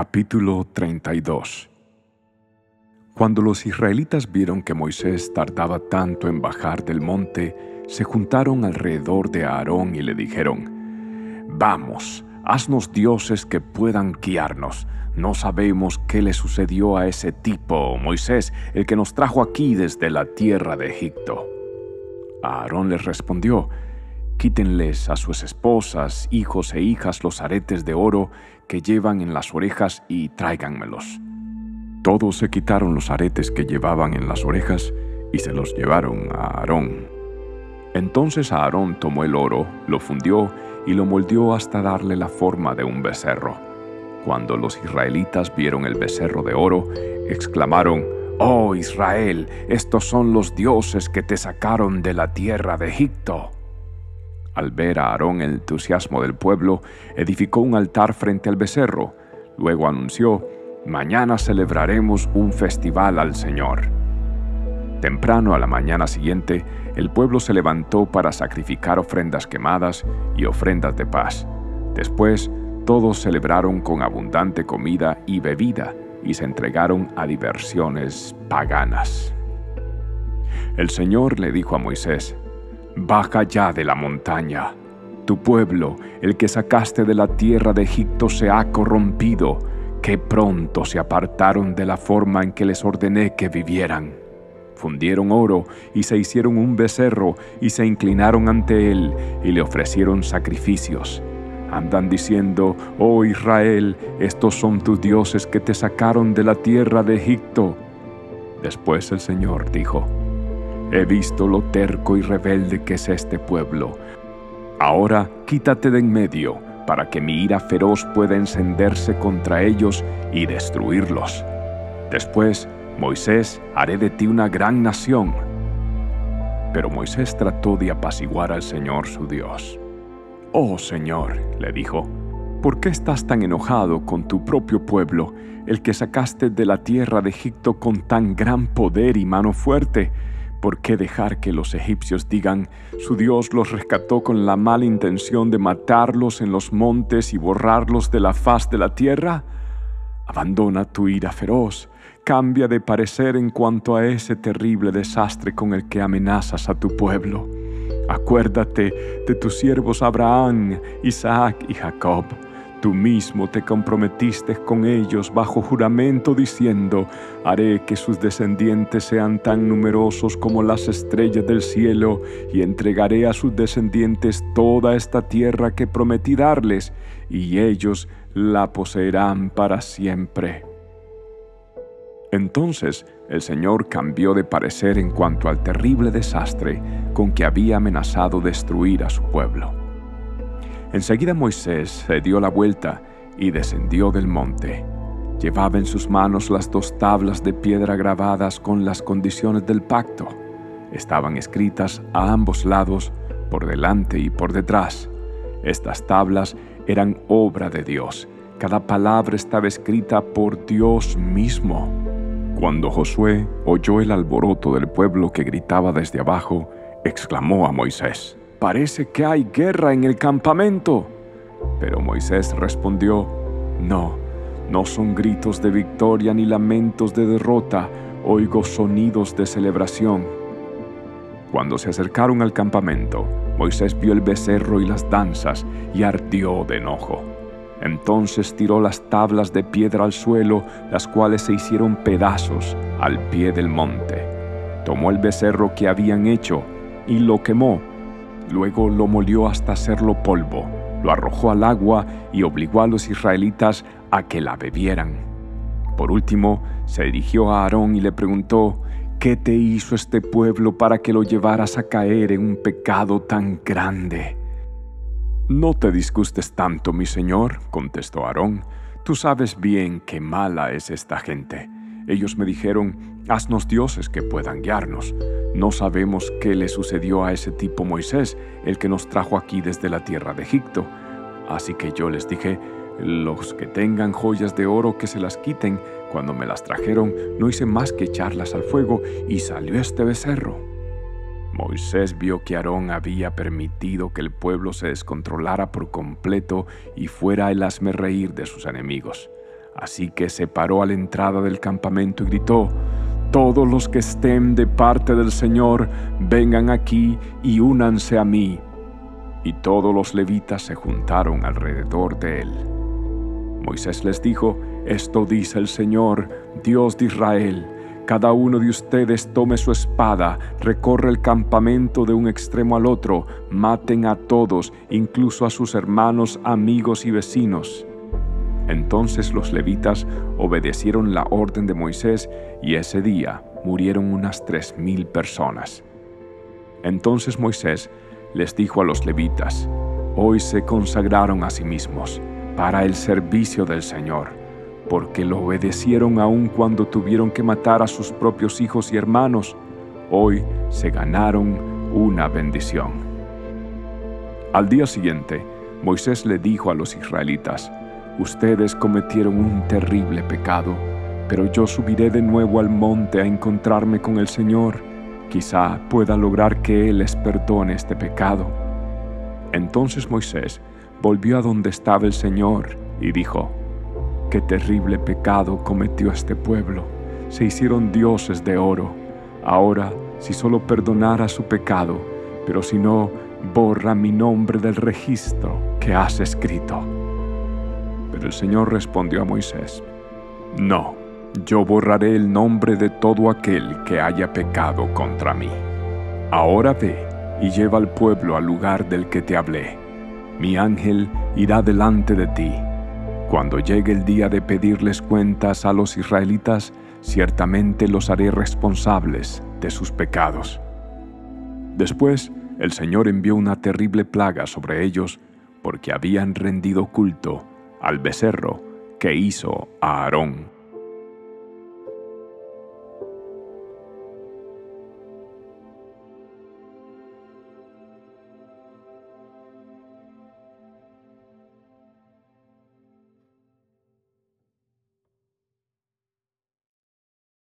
Capítulo 32 Cuando los israelitas vieron que Moisés tardaba tanto en bajar del monte, se juntaron alrededor de Aarón y le dijeron, Vamos, haznos dioses que puedan guiarnos. No sabemos qué le sucedió a ese tipo, Moisés, el que nos trajo aquí desde la tierra de Egipto. Aarón les respondió, Quítenles a sus esposas, hijos e hijas los aretes de oro que llevan en las orejas y tráiganmelos. Todos se quitaron los aretes que llevaban en las orejas y se los llevaron a Aarón. Entonces Aarón tomó el oro, lo fundió y lo moldeó hasta darle la forma de un becerro. Cuando los israelitas vieron el becerro de oro, exclamaron, Oh Israel, estos son los dioses que te sacaron de la tierra de Egipto. Al ver a Aarón el entusiasmo del pueblo, edificó un altar frente al becerro. Luego anunció, Mañana celebraremos un festival al Señor. Temprano a la mañana siguiente, el pueblo se levantó para sacrificar ofrendas quemadas y ofrendas de paz. Después, todos celebraron con abundante comida y bebida y se entregaron a diversiones paganas. El Señor le dijo a Moisés, Baja ya de la montaña. Tu pueblo, el que sacaste de la tierra de Egipto, se ha corrompido, que pronto se apartaron de la forma en que les ordené que vivieran. Fundieron oro y se hicieron un becerro y se inclinaron ante él y le ofrecieron sacrificios. Andan diciendo, oh Israel, estos son tus dioses que te sacaron de la tierra de Egipto. Después el Señor dijo, He visto lo terco y rebelde que es este pueblo. Ahora quítate de en medio, para que mi ira feroz pueda encenderse contra ellos y destruirlos. Después, Moisés, haré de ti una gran nación. Pero Moisés trató de apaciguar al Señor su Dios. Oh Señor, le dijo, ¿por qué estás tan enojado con tu propio pueblo, el que sacaste de la tierra de Egipto con tan gran poder y mano fuerte? ¿Por qué dejar que los egipcios digan, su Dios los rescató con la mala intención de matarlos en los montes y borrarlos de la faz de la tierra? Abandona tu ira feroz, cambia de parecer en cuanto a ese terrible desastre con el que amenazas a tu pueblo. Acuérdate de tus siervos Abraham, Isaac y Jacob Tú mismo te comprometiste con ellos bajo juramento diciendo, haré que sus descendientes sean tan numerosos como las estrellas del cielo, y entregaré a sus descendientes toda esta tierra que prometí darles, y ellos la poseerán para siempre. Entonces el Señor cambió de parecer en cuanto al terrible desastre con que había amenazado destruir a su pueblo. Enseguida Moisés se dio la vuelta y descendió del monte. Llevaba en sus manos las dos tablas de piedra grabadas con las condiciones del pacto. Estaban escritas a ambos lados, por delante y por detrás. Estas tablas eran obra de Dios. Cada palabra estaba escrita por Dios mismo. Cuando Josué oyó el alboroto del pueblo que gritaba desde abajo, exclamó a Moisés, Parece que hay guerra en el campamento. Pero Moisés respondió, No, no son gritos de victoria ni lamentos de derrota, oigo sonidos de celebración. Cuando se acercaron al campamento, Moisés vio el becerro y las danzas y ardió de enojo. Entonces tiró las tablas de piedra al suelo, las cuales se hicieron pedazos al pie del monte. Tomó el becerro que habían hecho y lo quemó Luego lo molió hasta hacerlo polvo, lo arrojó al agua y obligó a los israelitas a que la bebieran. Por último, se dirigió a Aarón y le preguntó, ¿qué te hizo este pueblo para que lo llevaras a caer en un pecado tan grande? No te disgustes tanto, mi señor, contestó Aarón, tú sabes bien qué mala es esta gente. Ellos me dijeron, haznos dioses que puedan guiarnos. No sabemos qué le sucedió a ese tipo Moisés, el que nos trajo aquí desde la tierra de Egipto. Así que yo les dije, los que tengan joyas de oro que se las quiten. Cuando me las trajeron, no hice más que echarlas al fuego y salió este becerro. Moisés vio que Aarón había permitido que el pueblo se descontrolara por completo y fuera el reír de sus enemigos. Así que se paró a la entrada del campamento y gritó, Todos los que estén de parte del Señor, vengan aquí y únanse a mí. Y todos los levitas se juntaron alrededor de él. Moisés les dijo, Esto dice el Señor, Dios de Israel, cada uno de ustedes tome su espada, recorre el campamento de un extremo al otro, maten a todos, incluso a sus hermanos, amigos y vecinos. Entonces los levitas obedecieron la orden de Moisés y ese día murieron unas tres mil personas. Entonces Moisés les dijo a los levitas, Hoy se consagraron a sí mismos para el servicio del Señor, porque lo obedecieron aun cuando tuvieron que matar a sus propios hijos y hermanos. Hoy se ganaron una bendición. Al día siguiente, Moisés le dijo a los israelitas, Ustedes cometieron un terrible pecado, pero yo subiré de nuevo al monte a encontrarme con el Señor. Quizá pueda lograr que Él les perdone este pecado. Entonces Moisés volvió a donde estaba el Señor y dijo, Qué terrible pecado cometió este pueblo. Se hicieron dioses de oro. Ahora, si solo perdonara su pecado, pero si no, borra mi nombre del registro que has escrito. El Señor respondió a Moisés, No, yo borraré el nombre de todo aquel que haya pecado contra mí. Ahora ve y lleva al pueblo al lugar del que te hablé. Mi ángel irá delante de ti. Cuando llegue el día de pedirles cuentas a los israelitas, ciertamente los haré responsables de sus pecados. Después, el Señor envió una terrible plaga sobre ellos porque habían rendido culto al becerro que hizo a Aarón